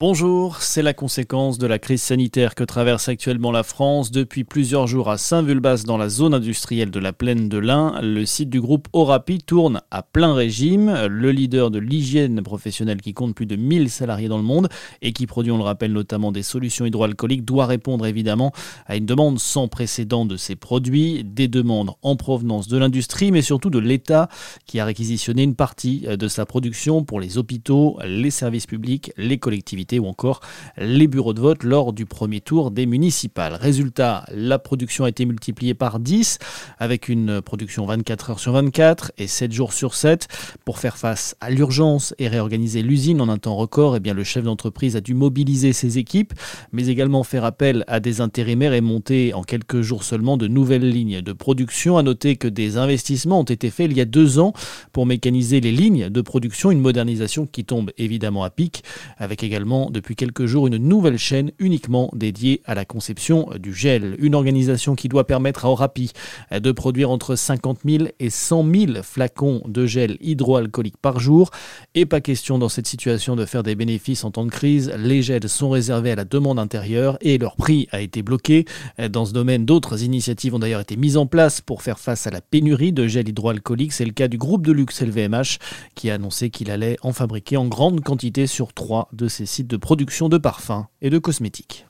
Bonjour, c'est la conséquence de la crise sanitaire que traverse actuellement la France depuis plusieurs jours à Saint-Vulbas dans la zone industrielle de la plaine de l'Ain. Le site du groupe Orapi tourne à plein régime. Le leader de l'hygiène professionnelle qui compte plus de 1000 salariés dans le monde et qui produit, on le rappelle, notamment des solutions hydroalcooliques doit répondre évidemment à une demande sans précédent de ses produits, des demandes en provenance de l'industrie mais surtout de l'État qui a réquisitionné une partie de sa production pour les hôpitaux, les services publics, les collectivités ou encore les bureaux de vote lors du premier tour des municipales. Résultat, la production a été multipliée par 10 avec une production 24 heures sur 24 et 7 jours sur 7 pour faire face à l'urgence et réorganiser l'usine en un temps record. Eh bien, le chef d'entreprise a dû mobiliser ses équipes, mais également faire appel à des intérimaires et monter en quelques jours seulement de nouvelles lignes de production. À noter que des investissements ont été faits il y a deux ans pour mécaniser les lignes de production, une modernisation qui tombe évidemment à pic, avec également depuis quelques jours une nouvelle chaîne uniquement dédiée à la conception du gel. Une organisation qui doit permettre à Orapi de produire entre 50 000 et 100 000 flacons de gel hydroalcoolique par jour. Et pas question dans cette situation de faire des bénéfices en temps de crise. Les gels sont réservés à la demande intérieure et leur prix a été bloqué. Dans ce domaine, d'autres initiatives ont d'ailleurs été mises en place pour faire face à la pénurie de gel hydroalcoolique. C'est le cas du groupe de luxe LVMH qui a annoncé qu'il allait en fabriquer en grande quantité sur trois de ses sites de production de parfums et de cosmétiques.